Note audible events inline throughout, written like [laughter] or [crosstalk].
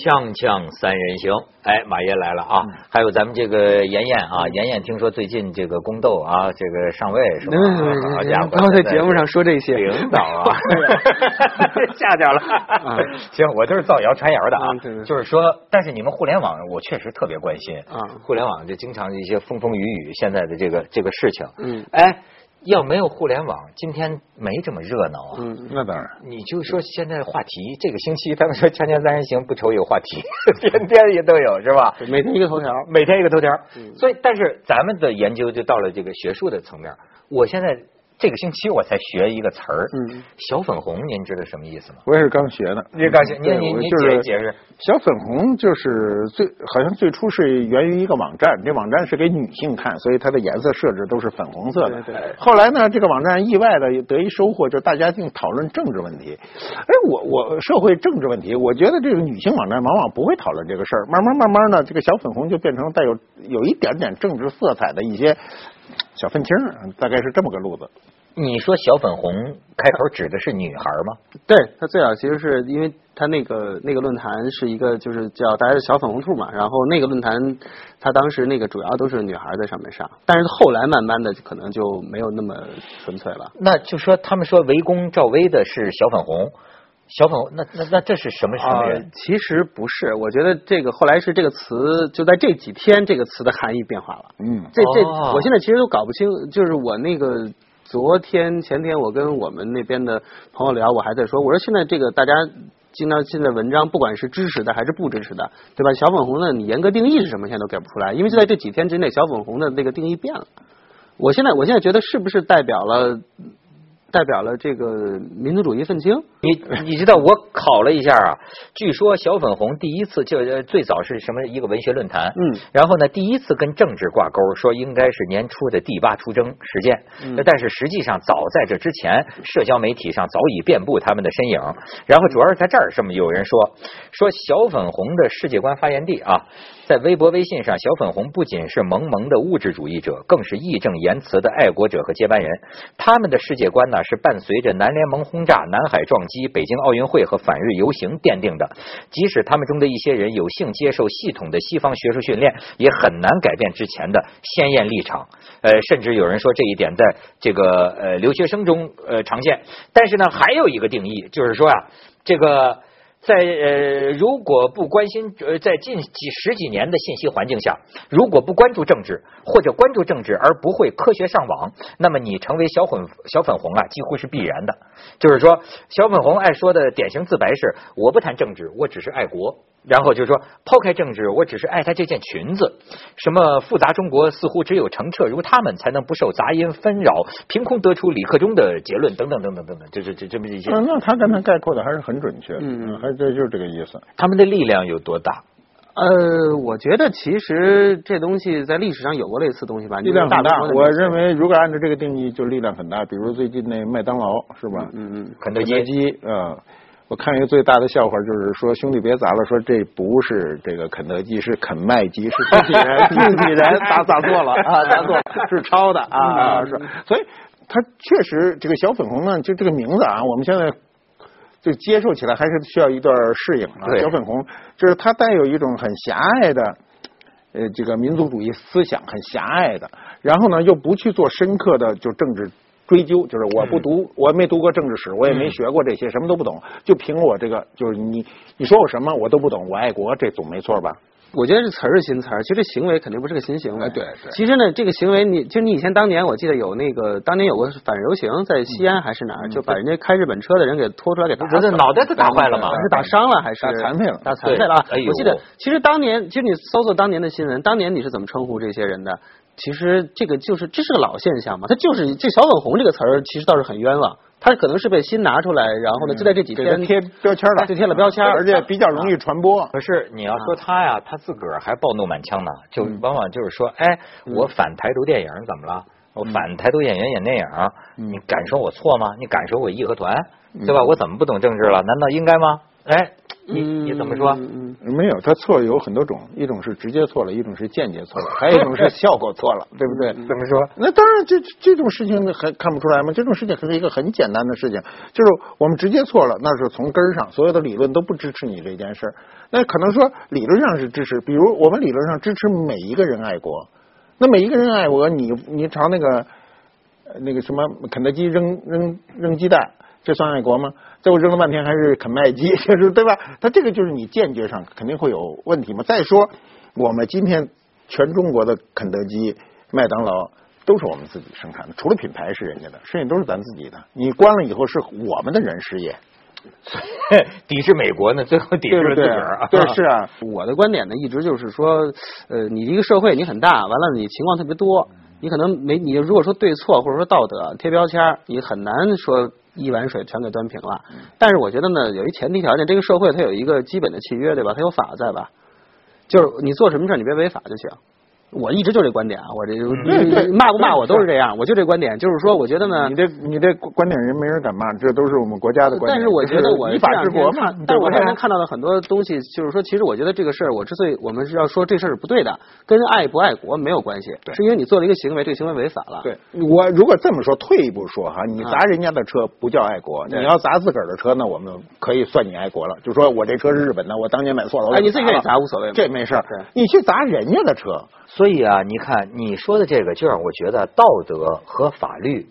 锵锵三人行，哎，马爷来了啊！还有咱们这个妍妍啊，妍妍听说最近这个宫斗啊，这个上位是吧？好家伙，不要在节目上说这些，领导啊，[laughs] 下点 [laughs] 了。[laughs] 行，我就是造谣传谣的啊，就是说，但是你们互联网，我确实特别关心。啊，互联网就经常一些风风雨雨，现在的这个这个事情，嗯，哎。要没有互联网，今天没这么热闹啊。嗯，那当然。你就说现在话题，这个星期他们说《锵锵三人行》不愁有话题，[laughs] 天天也都有，是吧？每天一个头条，每天一个头条。所以，但是咱们的研究就到了这个学术的层面。我现在。这个星期我才学一个词儿，嗯，小粉红，您知道什么意思吗？我也是刚学的。你刚学，您您您解释解释。小粉红就是最好像最初是源于一个网站，这网站是给女性看，所以它的颜色设置都是粉红色的。对。后来呢，这个网站意外的得一收获，就是大家净讨论政治问题。哎，我我社会政治问题，我觉得这个女性网站往往不会讨论这个事儿。慢慢慢慢呢，这个小粉红就变成带有有一点点政治色彩的一些。小愤青，大概是这么个路子。你说小粉红开头指的是女孩吗？对，他最早其实是因为他那个那个论坛是一个就是叫大家的小粉红兔嘛，然后那个论坛他当时那个主要都是女孩在上面上，但是后来慢慢的可能就没有那么纯粹了。那就说他们说围攻赵薇的是小粉红。小粉红，那那那这是什么什么人？其实不是，我觉得这个后来是这个词就在这几天这个词的含义变化了。嗯，这这我现在其实都搞不清，就是我那个昨天前天我跟我们那边的朋友聊，我还在说，我说现在这个大家经常现在文章不管是支持的还是不支持的，对吧？小粉红的，你严格定义是什么，现在都给不出来，因为就在这几天之内，小粉红的那个定义变了。我现在我现在觉得是不是代表了？代表了这个民族主义愤青。你你知道我考了一下啊，[laughs] 据说小粉红第一次就最早是什么一个文学论坛，嗯，然后呢第一次跟政治挂钩，说应该是年初的第八出征事件，嗯，但是实际上早在这之前，社交媒体上早已遍布他们的身影。然后主要是在这儿，这么有人说说小粉红的世界观发源地啊，在微博微信上，小粉红不仅是萌萌的物质主义者，更是义正言辞的爱国者和接班人。他们的世界观呢？是伴随着南联盟轰炸、南海撞击、北京奥运会和反日游行奠定的。即使他们中的一些人有幸接受系统的西方学术训练，也很难改变之前的鲜艳立场。呃，甚至有人说这一点在这个呃留学生中呃常见。但是呢，还有一个定义，就是说啊，这个。在呃，如果不关心呃，在近几十几年的信息环境下，如果不关注政治或者关注政治而不会科学上网，那么你成为小粉小粉红啊，几乎是必然的。就是说，小粉红爱说的典型自白是：我不谈政治，我只是爱国。然后就说，抛开政治，我只是爱他这件裙子。什么复杂中国似乎只有澄澈如他们才能不受杂音纷扰，凭空得出李克中的结论等等等等等等，就是这这么一些。那他刚才概括的还是很准确，嗯嗯，还这就是这个意思。他们的力量有多大？呃，我觉得其实这东西在历史上有过类似东西吧，力量很大。我认为如果按照这个定义，就力量很大。比如最近那麦当劳是吧？嗯嗯，肯德基啊。我看一个最大的笑话，就是说兄弟别砸了，说这不是这个肯德基，是肯麦基，是自己人，[laughs] 自己人砸砸错了啊，砸错了是抄的啊，是，所以他确实这个小粉红呢，就这个名字啊，我们现在就接受起来还是需要一段适应啊。小粉红就是它带有一种很狭隘的呃这个民族主义思想，很狭隘的，然后呢又不去做深刻的就政治。追究就是我不读，我没读过政治史，我也没学过这些，什么都不懂，就凭我这个，就是你你说我什么我都不懂，我爱国，这总没错吧？我觉得这词儿是新词儿，其实这行为肯定不是个新行为。对对。其实呢，这个行为，你就你以前当年，我记得有那个当年有个反游行，在西安还是哪儿，就把人家开日本车的人给拖出来给打，这脑袋都打坏了吗？是打伤了还是打残废了？打残废了。我记得，其实当年，其实你搜索当年的新闻，当年你是怎么称呼这些人的？其实这个就是这是个老现象嘛，他就是这小粉红这个词儿，其实倒是很冤枉。他可能是被新拿出来，然后呢，就在这几天贴标签了，就贴了标签，而且比较容易传播。可是你要说他呀，他自个儿还暴怒满腔呢，就往往就是说，哎，我反台独电影怎么了？我反台独演员演电影，你敢说我错吗？你敢说我义和团，对吧？我怎么不懂政治了？难道应该吗？哎。你你怎么说？没有，他错有很多种，一种是直接错了，一种是间接错了，[laughs] 还有一种是效果错了，[laughs] 对不对？怎么说？那当然，这这种事情还看不出来吗？这种事情可是一个很简单的事情，就是我们直接错了，那是从根儿上，所有的理论都不支持你这件事儿。那可能说理论上是支持，比如我们理论上支持每一个人爱国，那每一个人爱国，你你朝那个那个什么肯德基扔扔扔鸡蛋。这算爱国吗？最后扔了半天还是肯麦基，[laughs] 就是对吧？他这个就是你间接上肯定会有问题嘛。再说，我们今天全中国的肯德基、麦当劳都是我们自己生产的，除了品牌是人家的，剩下都是咱自己的。你关了以后是我们的人失业，[laughs] 抵制美国呢？最后抵制了自个儿。对，是啊。我的观点呢，一直就是说，呃，你一个社会你很大，完了你情况特别多，你可能没你如果说对错或者说道德贴标签，你很难说。一碗水全给端平了，但是我觉得呢，有一前提条件，这个社会它有一个基本的契约，对吧？它有法在吧？就是你做什么事你别违法就行。我一直就这观点啊，我这骂不骂我都是这样，我就这观点，就是说，我觉得呢，你这你这观点人没人敢骂，这都是我们国家的观点。但是我觉得我依法治国嘛。但是我这两天看到的很多东西，就是说，其实我觉得这个事儿，我之所以我们是要说这事儿是不对的，跟爱不爱国没有关系，是因为你做了一个行为，这个行为违法了。对，我如果这么说，退一步说哈，你砸人家的车不叫爱国，你要砸自个儿的车，那我们可以算你爱国了。就说我这车是日本的，我当年买错了，哎，你自己砸无所谓，这没事儿。你去砸人家的车。所以啊，你看你说的这个，就让我觉得道德和法律，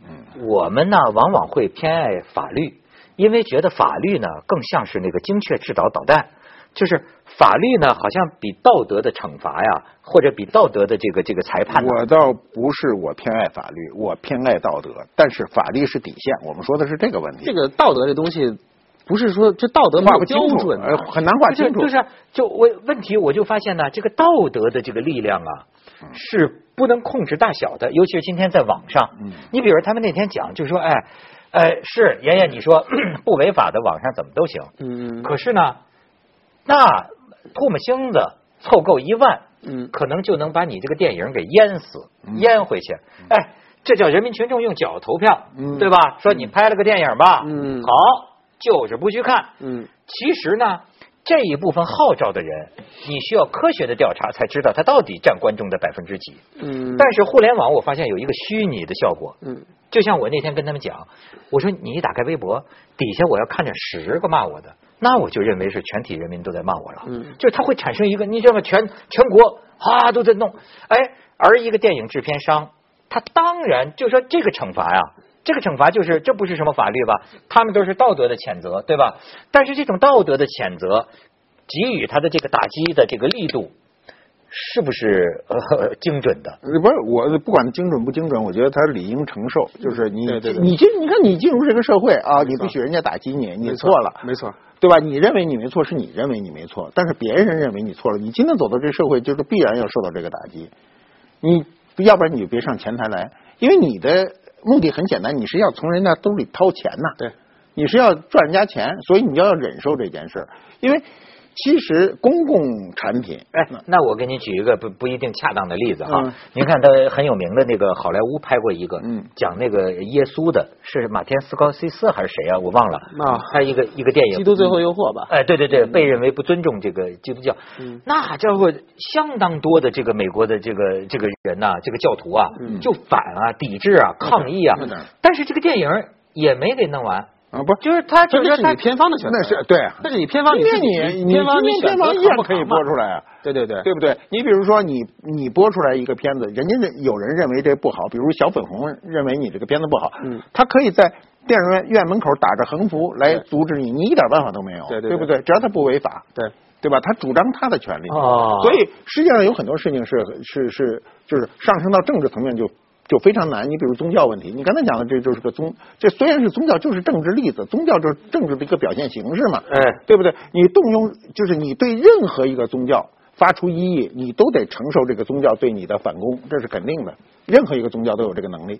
我们呢往往会偏爱法律，因为觉得法律呢更像是那个精确制导导弹，就是法律呢好像比道德的惩罚呀，或者比道德的这个这个裁判。我倒不是我偏爱法律，我偏爱道德，但是法律是底线。我们说的是这个问题。这个道德这东西。不是说这道德画不清楚，很难画清楚。就是就我问题，我就发现呢，这个道德的这个力量啊，是不能控制大小的。尤其是今天在网上，你比如他们那天讲，就是说，哎，哎，是妍妍，你说 [coughs] 不违法的网上怎么都行。嗯。可是呢，那唾沫星子凑够一万，嗯，可能就能把你这个电影给淹死，淹回去。哎，这叫人民群众用脚投票，对吧？说你拍了个电影吧，嗯，好。就是不去看，嗯，其实呢，这一部分号召的人，你需要科学的调查才知道他到底占观众的百分之几，嗯，但是互联网我发现有一个虚拟的效果，嗯，就像我那天跟他们讲，我说你一打开微博，底下我要看见十个骂我的，那我就认为是全体人民都在骂我了，嗯，就是它会产生一个，你知道吗？全全国啊都在弄，哎，而一个电影制片商，他当然就说这个惩罚呀。这个惩罚就是这不是什么法律吧？他们都是道德的谴责，对吧？但是这种道德的谴责给予他的这个打击的这个力度，是不是呃 [laughs] 精准的？不是，我不管精准不精准，我觉得他理应承受。就是你你进你看你进入这个社会啊，你不许人家打击你，你错了，没错，对吧？你认为你没错，是你认为你没错，但是别人认为你错了。你今天走到这社会，就是必然要受到这个打击。你要不然你就别上前台来，因为你的。目的很简单，你是要从人家兜里掏钱呐，对，你是要赚人家钱，所以你就要忍受这件事因为其实公共产品，哎，那我给你举一个不不一定恰当的例子哈，您看他很有名的那个好莱坞拍过一个，嗯，讲那个耶稣的，是马天斯高西斯还是谁啊？我忘了，啊，拍一个一个电影，基督最后诱惑吧？哎，对对对，被认为不尊重这个基督教，那家伙相当多的这个美国的这个这个人呐，这个教徒啊，就反啊，抵制啊，抗议啊，但是这个电影也没给弄完。啊不，就是他，这是你偏方的选择，那是对，那是你偏方，你你偏方，你偏方一样可以播出来啊，对对对，对不对？你比如说你你播出来一个片子，人家认有人认为这不好，比如小粉红认为你这个片子不好，嗯，他可以在电影院院门口打着横幅来阻止你，你一点办法都没有，对对，对不对？只要他不违法，对对吧？他主张他的权利，哦，所以实际上有很多事情是是是就是上升到政治层面就。就非常难。你比如宗教问题，你刚才讲的这就是个宗，这虽然是宗教，就是政治例子。宗教就是政治的一个表现形式嘛，哎，对不对？你动用就是你对任何一个宗教发出异议，你都得承受这个宗教对你的反攻，这是肯定的。任何一个宗教都有这个能力。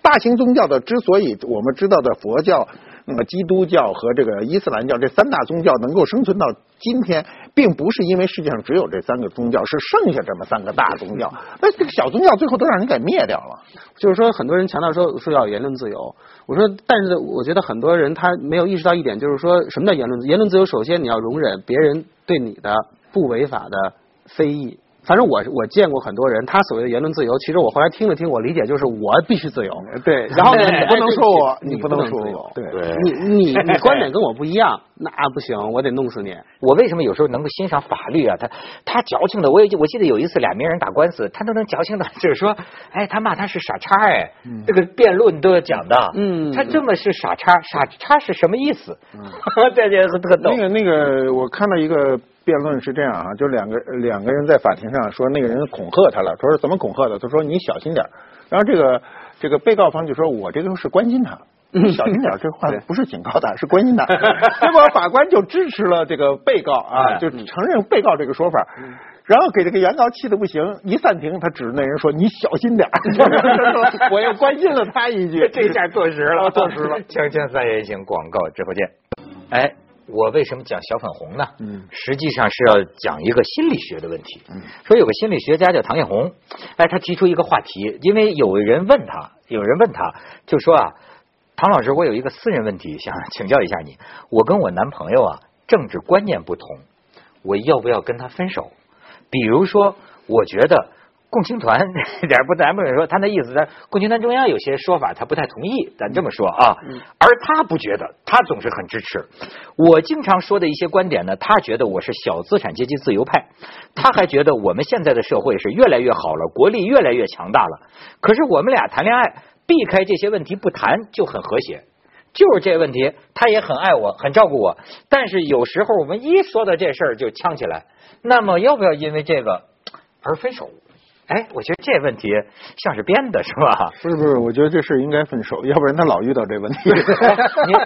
大型宗教的之所以我们知道的佛教、那么基督教和这个伊斯兰教这三大宗教能够生存到今天，并不是因为世界上只有这三个宗教，是剩下这么三个大宗教，[laughs] 那这个小宗教最后都让人给灭掉了。就是说，很多人强调说说要言论自由，我说，但是我觉得很多人他没有意识到一点，就是说什么叫言论言论自由？首先你要容忍别人对你的不违法的非议。反正我我见过很多人，他所谓的言论自由，其实我后来听了听，我理解就是我必须自由，对。[laughs] 然后你不能说我，你不能说我，对。你你 [laughs] 你观点跟我不一样，那不行，我得弄死你。我为什么有时候能够欣赏法律啊？他他矫情的，我也我记得有一次俩名人打官司，他都能矫情的，就是说，哎，他骂他是傻叉，哎，这个辩论都要讲的，嗯，他这么是傻叉，傻叉是什么意思？[laughs] 这这特逗。那个那个，我看到一个。辩论是这样啊，就两个两个人在法庭上说那个人恐吓他了，说是怎么恐吓的？他说你小心点然后这个这个被告方就说我这个是关心他，[laughs] 小心点这话不是警告他，是关心他。[laughs] 结果法官就支持了这个被告啊，就承认被告这个说法，然后给这个原告气的不行。一暂停，他指着那人说你小心点 [laughs] 我又关心了他一句，这下坐实了，坐实了。锵锵三人行，广告直播间。哎。我为什么讲小粉红呢？嗯，实际上是要讲一个心理学的问题。嗯，说有个心理学家叫唐艳红，哎，他提出一个话题，因为有人问他，有人问他，就说啊，唐老师，我有一个私人问题想请教一下你，我跟我男朋友啊政治观念不同，我要不要跟他分手？比如说，我觉得。共青团 [laughs] 点不，咱不能说他那意思。咱共青团中央有些说法他不太同意，咱这么说啊。而他不觉得，他总是很支持。我经常说的一些观点呢，他觉得我是小资产阶级自由派。他还觉得我们现在的社会是越来越好了，国力越来越强大了。可是我们俩谈恋爱，避开这些问题不谈就很和谐。就是这问题，他也很爱我，很照顾我。但是有时候我们一说到这事儿就呛起来。那么要不要因为这个而分手？哎，我觉得这问题像是编的，是吧？不是不是，我觉得这事应该分手，要不然他老遇到这问题。[laughs] 您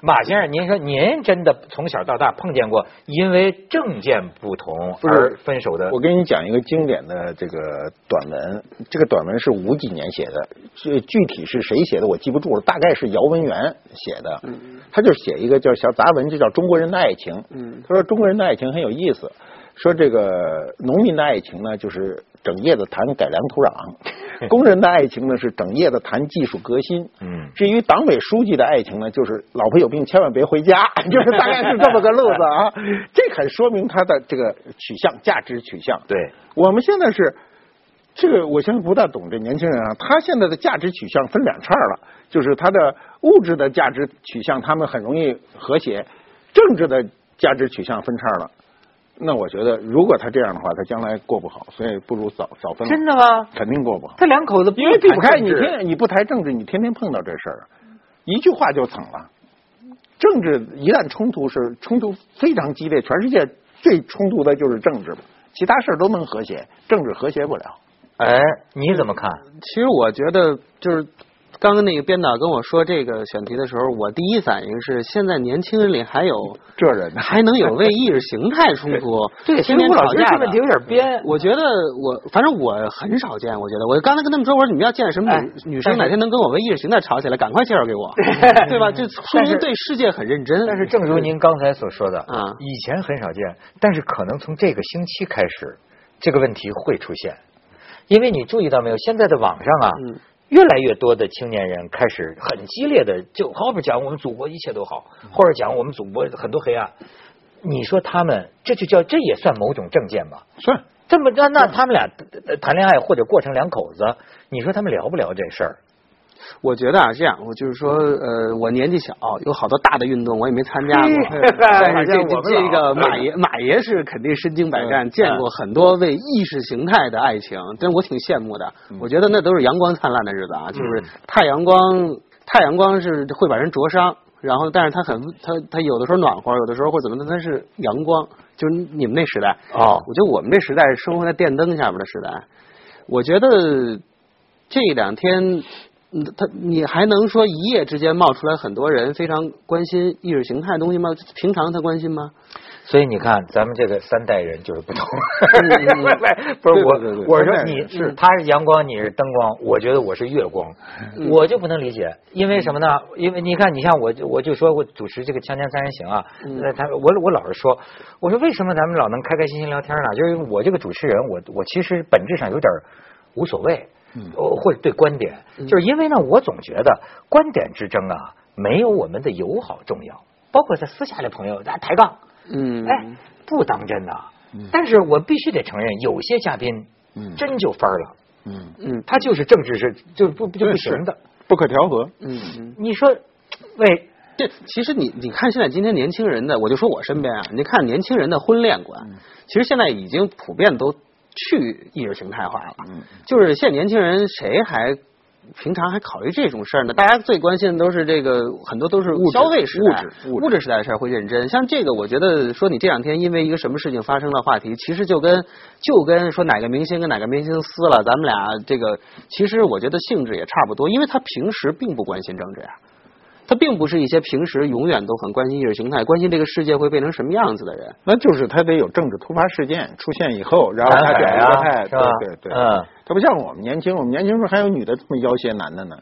马先生，您说您真的从小到大碰见过因为政见不同而分手的？我给你讲一个经典的这个短文，这个短文是五几年写的，具具体是谁写的我记不住了，大概是姚文元写的。嗯，他就写一个叫小杂文，就叫《中国人的爱情》。嗯，他说中国人的爱情很有意思。说这个农民的爱情呢，就是整夜的谈改良土壤；[laughs] 工人的爱情呢，是整夜的谈技术革新。嗯，至于党委书记的爱情呢，就是老婆有病千万别回家，[laughs] 就是大概是这么个路子啊。这很说明他的这个取向、价值取向。对，我们现在是这个，我现在不大懂这年轻人啊。他现在的价值取向分两叉了，就是他的物质的价值取向，他们很容易和谐；政治的价值取向分叉了。那我觉得，如果他这样的话，他将来过不好，所以不如早早分。真的吗？肯定过不好。他两口子因为避不开，你天你不谈政治，你天天碰到这事儿，一句话就蹭了。政治一旦冲突是冲突非常激烈，全世界最冲突的就是政治，其他事儿都能和谐，政治和谐不了。哎，你怎么看？其实我觉得就是。刚刚那个编导跟我说这个选题的时候，我第一反应是：现在年轻人里还有这人，还能有为意识形态冲突？[laughs] 对，天天吵架这问题有点编。我觉得我反正我很少见。我觉得我刚才跟他们说，我说你们要见什么女女生，哪天能跟我为意识形态吵起来，赶快介绍给我，[laughs] 对吧？这说明对世界很认真。但是正如您刚才所说的啊，以前很少见，但是可能从这个星期开始，这个问题会出现，因为你注意到没有？现在的网上啊。越来越多的青年人开始很激烈的，就好比讲我们祖国一切都好，或者讲我们祖国很多黑暗。你说他们这就叫这也算某种政见吧？是。这么那那他们俩谈恋爱或者过成两口子，你说他们聊不聊这事儿？我觉得啊，这样，我就是说，呃，我年纪小，有好多大的运动我也没参加过。但是这这个马爷马爷是肯定身经百战，见过很多为意识形态的爱情，但我挺羡慕的。我觉得那都是阳光灿烂的日子啊，就是太阳光，太阳光是会把人灼伤，然后但是它很它它有的时候暖和，有的时候会怎么的，它是阳光，就是你们那时代哦，我觉得我们这时代生活在电灯下边的时代，我觉得这两天。嗯，他你还能说一夜之间冒出来很多人非常关心意识形态东西吗？平常他关心吗？所以你看，咱们这个三代人就是不同。[laughs] 不是我，我说你是他是阳光，你是灯光，我觉得我是月光，我就不能理解，因为什么呢？因为你看，你像我，我就说我主持这个《锵锵三人行》啊，那他我我老是说，我说为什么咱们老能开开心心聊天呢？就是我这个主持人，我我其实本质上有点无所谓，或者对观点，就是因为呢，我总觉得观点之争啊，没有我们的友好重要，包括在私下的朋友咱抬杠。嗯，哎，不当真呐。但是我必须得承认，有些嘉宾，嗯，真就翻了。嗯嗯，他就是政治是就不就不行的，不可调和。嗯嗯，你说，喂，这其实你你看现在今天年轻人的，我就说我身边啊，你看年轻人的婚恋观，其实现在已经普遍都去意识形态化了。嗯，就是现在年轻人谁还？平常还考虑这种事儿呢？大家最关心的都是这个，很多都是消费时代、物质时代的事儿会认真。像这个，我觉得说你这两天因为一个什么事情发生了话题，其实就跟就跟说哪个明星跟哪个明星撕了，咱们俩这个其实我觉得性质也差不多，因为他平时并不关心政治呀。他并不是一些平时永远都很关心意识形态、关心这个世界会变成什么样子的人。那就是他得有政治突发事件出现以后，然后他表态，对对对，嗯，他不像我们年轻，我们年轻时候还有女的这么要挟男的呢。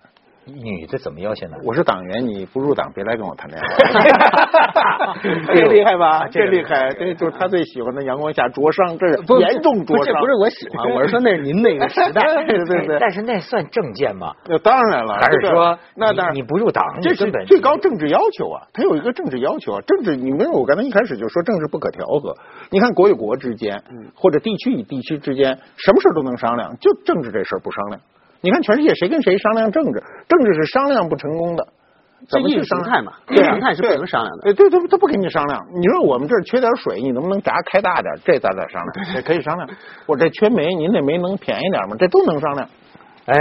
女的怎么要挟呢？我是党员，你不入党别来跟我谈恋爱。[laughs] [laughs] 这厉害吧？这厉害，这就是他最喜欢的阳光下灼伤，这是严重灼伤。不是我喜欢，我是说那是您那个时代，[laughs] 对对对。但是那算政见吗？那当然了，还是说那当然你不入党，这是最高政治要求啊！他有一个政治要求啊，政治你没有？我刚才一开始就说政治不可调和。你看国与国之间，或者地区与地区之间，什么事都能商量，就政治这事不商量。你看，全世界谁跟谁商量政治？政治是商量不成功的，这意识形态嘛，意识形态是不能商量的。对对，他不跟你商量。你说我们这儿缺点水，你能不能闸开大点？这咱再商量，[laughs] 这可以商量。我这缺煤，您那煤能便宜点吗？这都能商量。哎。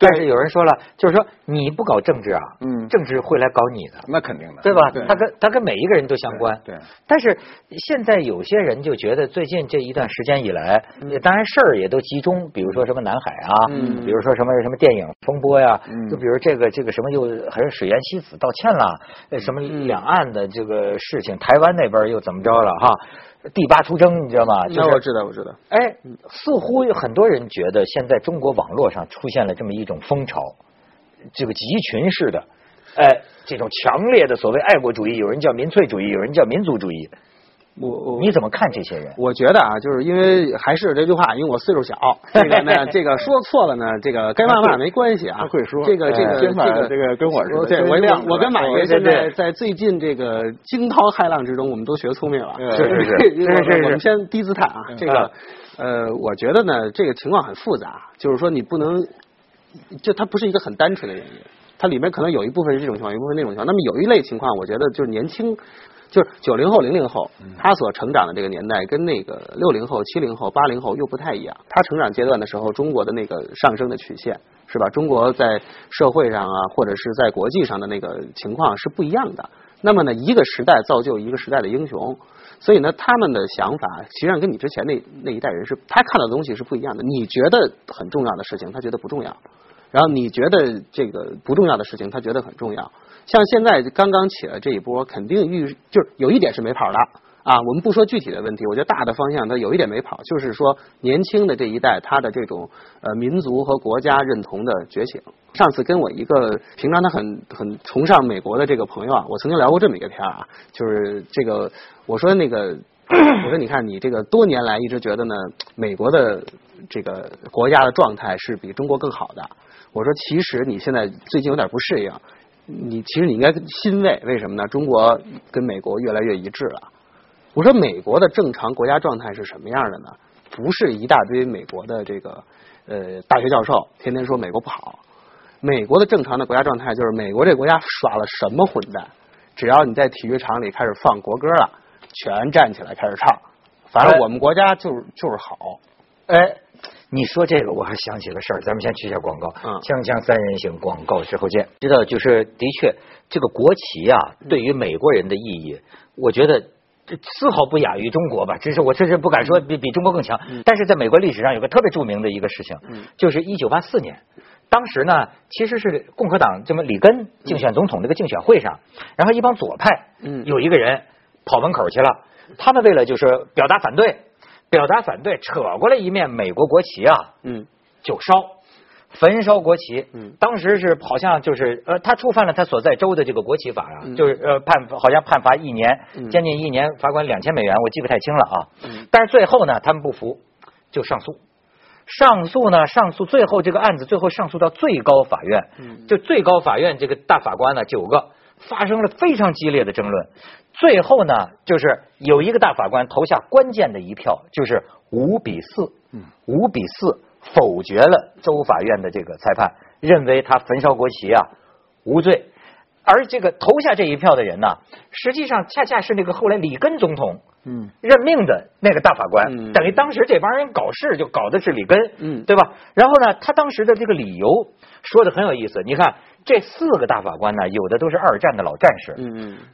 但是有人说了，就是说你不搞政治啊，嗯，政治会来搞你的，那肯定的，对吧？他跟他跟每一个人都相关。对。但是现在有些人就觉得，最近这一段时间以来，当然事儿也都集中，比如说什么南海啊，嗯，比如说什么什么电影风波呀，嗯，就比如这个这个什么又还是水原希子道歉了，什么两岸的这个事情，台湾那边又怎么着了哈？第八出征，你知道吗？那我知道，我知道。哎，似乎有很多人觉得，现在中国网络上出现了这么一种风潮，这个集群式的，哎，这种强烈的所谓爱国主义，有人叫民粹主义，有人叫民族主义。我我你怎么看这些人？我觉得啊，就是因为还是这句话，因为我岁数小，[laughs] 这个呢，这个说错了呢，这个该骂骂没关系啊。会说这个这个这个这个跟我说，对我我跟马爷现在在最近这个惊涛骇浪之中，我们都学聪明了。是是是，我们先低姿态啊。这个呃，我觉得呢，这个情况很复杂，就是说你不能，就它不是一个很单纯的原因，它里面可能有一部分是这种情况，一部分那种情况。那么有一类情况，我觉得就是年轻。就是九零后、零零后，他所成长的这个年代跟那个六零后、七零后、八零后又不太一样。他成长阶段的时候，中国的那个上升的曲线是吧？中国在社会上啊，或者是在国际上的那个情况是不一样的。那么呢，一个时代造就一个时代的英雄，所以呢，他们的想法实际上跟你之前那那一代人是，他看到的东西是不一样的。你觉得很重要的事情，他觉得不重要；然后你觉得这个不重要的事情，他觉得很重要。像现在刚刚起来这一波，肯定预就是有一点是没跑的啊。我们不说具体的问题，我觉得大的方向它有一点没跑，就是说年轻的这一代他的这种呃民族和国家认同的觉醒。上次跟我一个平常他很很崇尚美国的这个朋友啊，我曾经聊过这么一个片啊，就是这个我说那个 [clears throat] 我说你看你这个多年来一直觉得呢，美国的这个国家的状态是比中国更好的。我说其实你现在最近有点不适应。你其实你应该欣慰，为什么呢？中国跟美国越来越一致了。我说美国的正常国家状态是什么样的呢？不是一大堆美国的这个呃大学教授天天说美国不好。美国的正常的国家状态就是美国这国家耍了什么混蛋，只要你在体育场里开始放国歌了，全站起来开始唱。反正我们国家就是就是好。哎。你说这个，我还想起个事儿，咱们先去一下广告。嗯，锵锵三人行，广告之后见。知道，就是的确，这个国旗啊，对于美国人的意义，我觉得这丝毫不亚于中国吧。这是我这是不敢说比比中国更强。但是在美国历史上有个特别著名的一个事情，就是一九八四年，当时呢，其实是共和党这么里根竞选总统这个竞选会上，然后一帮左派，嗯，有一个人跑门口去了，他们为了就是表达反对，表达反对，扯过来一面美国国旗啊，嗯，就烧。焚烧国旗，嗯，当时是好像就是呃，他触犯了他所在州的这个国旗法啊，就是呃判好像判罚一年，将近一年，罚款两千美元，我记不太清了啊。但是最后呢，他们不服，就上诉，上诉呢，上诉最后这个案子最后上诉到最高法院，就最高法院这个大法官呢九个发生了非常激烈的争论，最后呢就是有一个大法官投下关键的一票，就是五比四，五比四。否决了州法院的这个裁判，认为他焚烧国旗啊无罪。而这个投下这一票的人呢，实际上恰恰是那个后来里根总统嗯任命的那个大法官，等于当时这帮人搞事就搞的是里根嗯对吧？然后呢，他当时的这个理由说的很有意思。你看这四个大法官呢，有的都是二战的老战士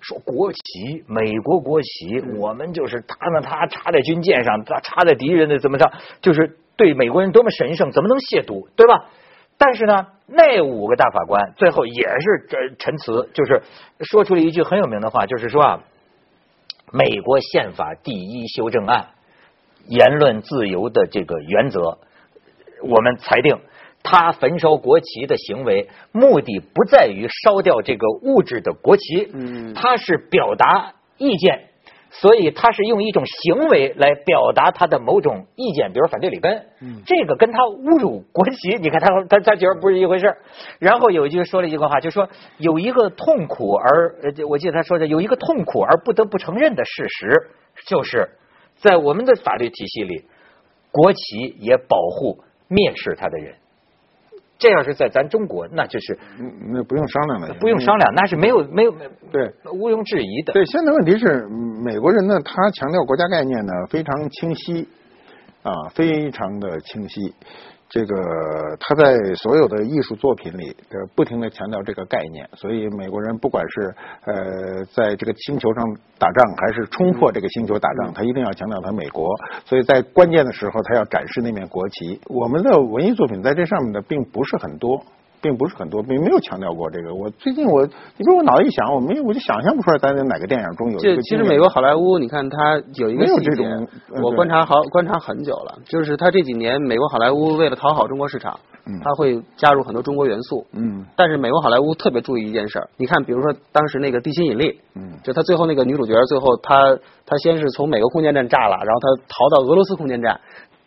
说国旗美国国旗，我们就是他呢他插在军舰上，他插在敌人的怎么着，就是。对美国人多么神圣，怎么能亵渎，对吧？但是呢，那五个大法官最后也是这陈词，就是说出了一句很有名的话，就是说啊，美国宪法第一修正案，言论自由的这个原则，我们裁定他焚烧国旗的行为，目的不在于烧掉这个物质的国旗，嗯，他是表达意见。所以他是用一种行为来表达他的某种意见，比如反对里根，这个跟他侮辱国旗，你看他他他觉得不是一回事然后有一句说了一句话，就说有一个痛苦而我记得他说的有一个痛苦而不得不承认的事实，就是在我们的法律体系里，国旗也保护蔑视他的人。这要是在咱中国，那就是那不用商量了，不用商量，那是没有没有对毋庸置疑的。对，现在问题是美国人呢，他强调国家概念呢非常清晰啊，非常的清晰。这个他在所有的艺术作品里，呃，不停的强调这个概念，所以美国人不管是呃在这个星球上打仗，还是冲破这个星球打仗，他一定要强调他美国。所以在关键的时候，他要展示那面国旗。我们的文艺作品在这上面的并不是很多。并不是很多，并没有强调过这个。我最近我，你比如我脑子一想，我没有，我就想象不出来咱哪个电影中有。就其实美国好莱坞，你看它有一个细节，我观察好观察很久了，就是它这几年美国好莱坞为了讨好中国市场，它会加入很多中国元素。嗯。但是美国好莱坞特别注意一件事儿，你看，比如说当时那个《地心引力》，嗯，就他最后那个女主角，最后她她先是从美国空间站炸了，然后她逃到俄罗斯空间站。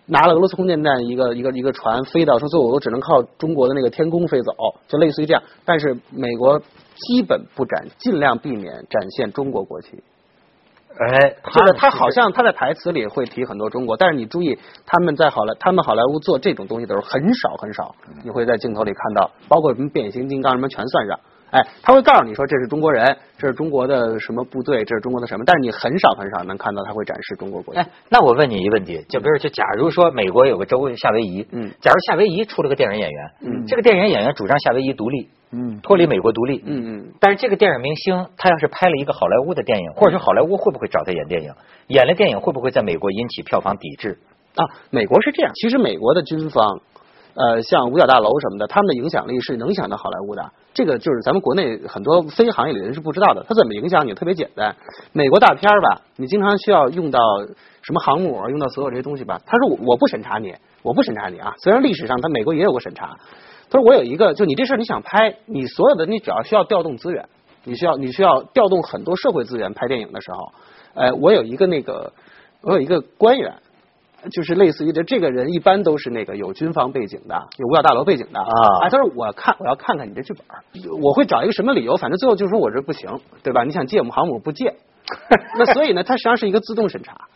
拿了俄罗斯空间站一个一个一个船飞到，说最后我只能靠中国的那个天空飞走，就类似于这样。但是美国基本不展，尽量避免展现中国国旗。哎，就是他好像他在台词里会提很多中国，但是你注意他们在好莱他们好莱坞做这种东西的时候很少很少，你会在镜头里看到，包括什么变形金刚什么全算上。哎，他会告诉你说这是中国人，这是中国的什么部队，这是中国的什么，但是你很少很少能看到他会展示中国国旗。哎，那我问你一个问题，就比如就假如说美国有个州夏威夷，嗯，假如夏威夷出了个电影演员，嗯，这个电影演员主张夏威夷独立，嗯，脱离美国独立，嗯嗯，但是这个电影明星他要是拍了一个好莱坞的电影，或者说好莱坞会不会找他演电影？演了电影会不会在美国引起票房抵制？啊，美国是这样，其实美国的军方。呃，像五角大楼什么的，他们的影响力是能影响到好莱坞的。这个就是咱们国内很多非行业里人是不知道的。它怎么影响你？特别简单，美国大片吧，你经常需要用到什么航母，用到所有这些东西吧。他说我我不审查你，我不审查你啊。虽然历史上他美国也有个审查，他说我有一个，就你这事儿你想拍，你所有的你只要需要调动资源，你需要你需要调动很多社会资源拍电影的时候，呃，我有一个那个，我有一个官员。就是类似于这这个人一般都是那个有军方背景的，有五角大楼背景的啊。哎，他说我看我要看看你这剧本，我会找一个什么理由，反正最后就说我这不行，对吧？你想借我们航母不借，[laughs] 那所以呢，它实际上是一个自动审查。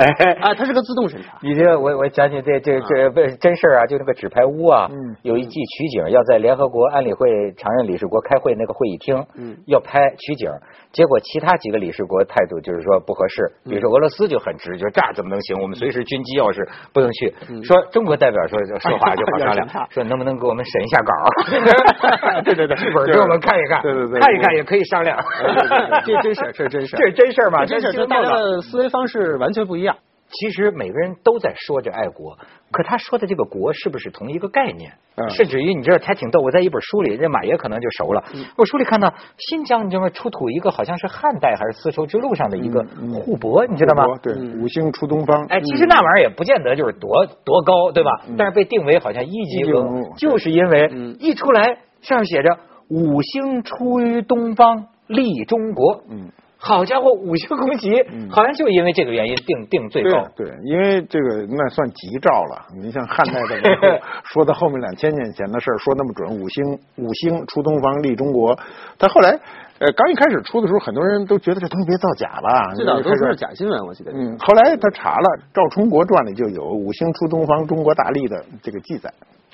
哎啊，它是个自动审查。你这我我讲起这这这不真事儿啊，就那个纸牌屋啊，有一季取景要在联合国安理会常任理事国开会那个会议厅，要拍取景，结果其他几个理事国态度就是说不合适，比如说俄罗斯就很直，就这怎么能行？我们随时军机要是不能去。说中国代表说说话 [laughs] 就好商量，说能不能给我们审一下稿？[laughs] [laughs] 对对对，剧本给我们看一看，对对对，看一看也可以商量。这真事，这是真事，这是真事嘛？真事，大家的思维方式完全不一样。其实每个人都在说着爱国，可可他说的这个国是不是同一个概念？甚至于你知道还挺逗，我在一本书里，这马爷可能就熟了。我书里看到新疆，你知道吗？出土一个好像是汉代还是丝绸之路上的一个护帛，你知道吗？对，五星出东方。哎，其实那玩意儿也不见得就是多多高，对吧？但是被定为好像一级文物，就是因为一出来上面写着“五星出于东方，立中国”。嗯。好家伙，五星红旗，好像就因为这个原因定定最高。对，因为这个那算吉兆了。你像汉代的时候说到后面两千年前的事儿，说那么准，五星五星出东方利中国。他后来呃刚一开始出的时候，很多人都觉得这东西别造假了。[laughs] 最早都是假新闻，我记得。嗯，后来他查了《赵充国传》里就有五星出东方，中国大利的这个记载。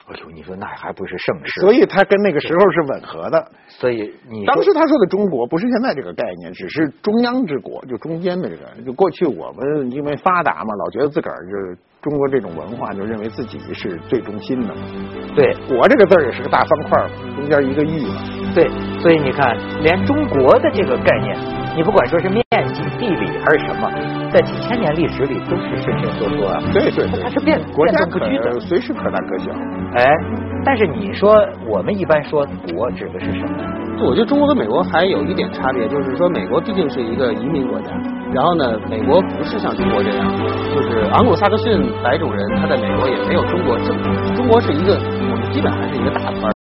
哎呦，你说那还不是盛世？所以他跟那个时候是吻合的。所以你当时他说的中国不是现在这个概念，只是中央之国，就中间的这个。就过去我们因为发达嘛，老觉得自个儿就是中国这种文化，就认为自己是最中心的嘛。对，国这个字儿也是个大方块中间一个亿嘛。对，所以你看，连中国的这个概念，你不管说是面积、地理还是什么，在几千年历史里都是伸伸缩缩啊。对对，它是变国家不居的，随时可大可小。哎，但是你说我们一般说国指的是什么？我觉得中国和美国还有一点差别，就是说美国毕竟是一个移民国家，然后呢，美国不是像中国这样，就是昂古萨克逊白种人他在美国也没有中国这么，中国是一个我们基本还是一个大团